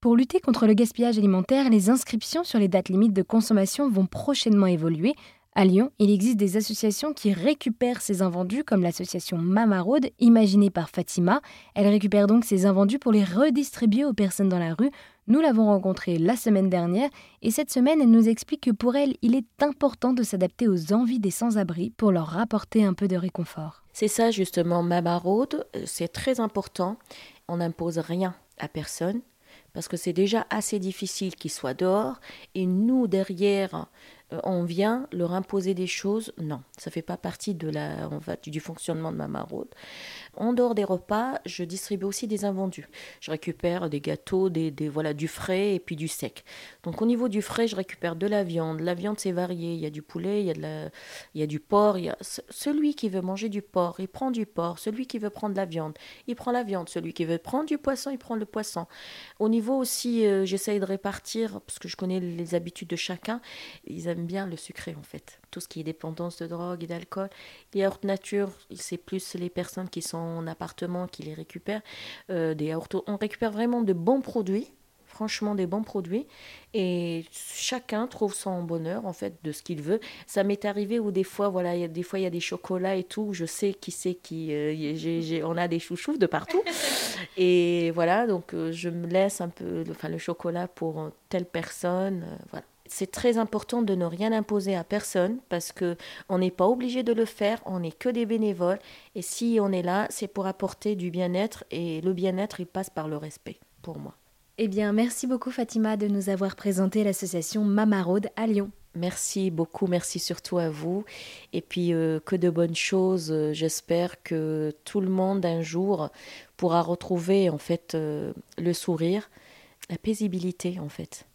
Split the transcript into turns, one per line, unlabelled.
Pour lutter contre le gaspillage alimentaire, les inscriptions sur les dates limites de consommation vont prochainement évoluer. À Lyon, il existe des associations qui récupèrent ces invendus, comme l'association Mamaraude, imaginée par Fatima. Elle récupère donc ces invendus pour les redistribuer aux personnes dans la rue. Nous l'avons rencontrée la semaine dernière et cette semaine, elle nous explique que pour elle, il est important de s'adapter aux envies des sans-abri pour leur rapporter un peu de réconfort.
C'est ça justement, Mamaraude, c'est très important. On n'impose rien à personne parce que c'est déjà assez difficile qu'ils soient dehors. Et nous derrière on vient leur imposer des choses. Non, ça fait pas partie de la, du fonctionnement de ma maraude. En dehors des repas, je distribue aussi des invendus. Je récupère des gâteaux, des, voilà, du frais et puis du sec. Donc au niveau du frais, je récupère de la viande. La viande, c'est varié. Il y a du poulet, il y a, de la, il y a du porc. Il y a... Celui qui veut manger du porc, il prend du porc. Celui qui veut prendre de la viande, il prend la viande. Celui qui veut prendre du poisson, il prend le poisson. Au niveau aussi, euh, j'essaye de répartir, parce que je connais les habitudes de chacun. Bien le sucré en fait. Tout ce qui est dépendance de drogue et d'alcool. Les yaourts nature, c'est plus les personnes qui sont en appartement qui les récupèrent. Euh, des on récupère vraiment de bons produits franchement des bons produits et chacun trouve son bonheur en fait de ce qu'il veut. Ça m'est arrivé où des fois voilà, y a, des fois il y a des chocolats et tout, je sais qui c'est qui euh, on a des chouchous de partout et voilà donc euh, je me laisse un peu enfin le chocolat pour telle personne voilà c'est très important de ne rien imposer à personne parce que on n'est pas obligé de le faire, on n'est que des bénévoles et si on est là, c'est pour apporter du bien-être et le bien-être il passe par le respect pour moi.
Eh bien, merci beaucoup Fatima de nous avoir présenté l'association Mamaraude à Lyon.
Merci beaucoup, merci surtout à vous. Et puis euh, que de bonnes choses. J'espère que tout le monde un jour pourra retrouver en fait euh, le sourire, la paisibilité en fait.